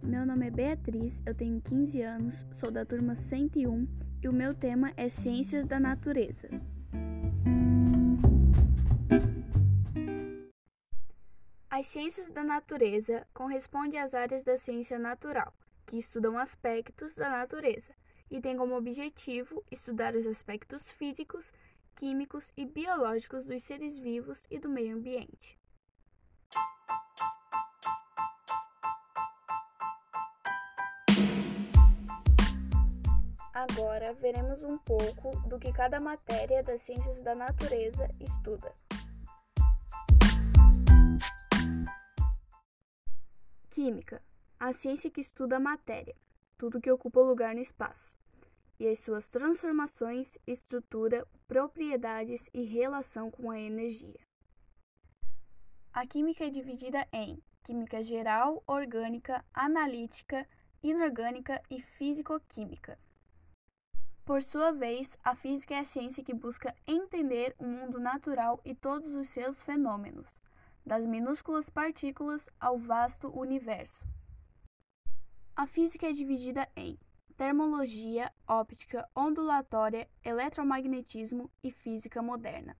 meu nome é Beatriz, eu tenho 15 anos, sou da turma 101 e o meu tema é Ciências da Natureza. As ciências da natureza correspondem às áreas da ciência natural, que estudam aspectos da natureza e têm como objetivo estudar os aspectos físicos, químicos e biológicos dos seres vivos e do meio ambiente. Agora veremos um pouco do que cada matéria das ciências da natureza estuda. Química a ciência que estuda a matéria, tudo que ocupa lugar no espaço, e as suas transformações, estrutura, propriedades e relação com a energia. A química é dividida em química geral, orgânica, analítica, inorgânica e físico-química. Por sua vez, a física é a ciência que busca entender o mundo natural e todos os seus fenômenos, das minúsculas partículas ao vasto universo. A física é dividida em termologia, óptica, ondulatória, eletromagnetismo e física moderna.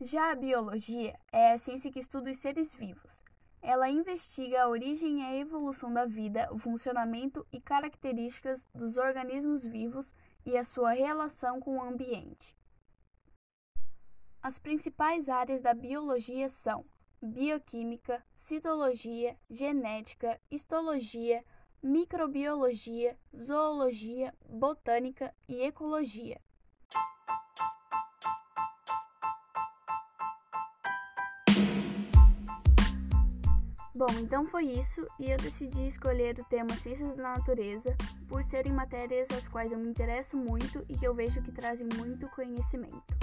Já a biologia é a ciência que estuda os seres vivos, ela investiga a origem e a evolução da vida, o funcionamento e características dos organismos vivos e a sua relação com o ambiente. As principais áreas da biologia são bioquímica, citologia, genética, histologia, microbiologia, zoologia, botânica e ecologia. Bom, então foi isso e eu decidi escolher o tema Ciências da Natureza por serem matérias às quais eu me interesso muito e que eu vejo que trazem muito conhecimento.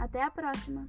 Até a próxima!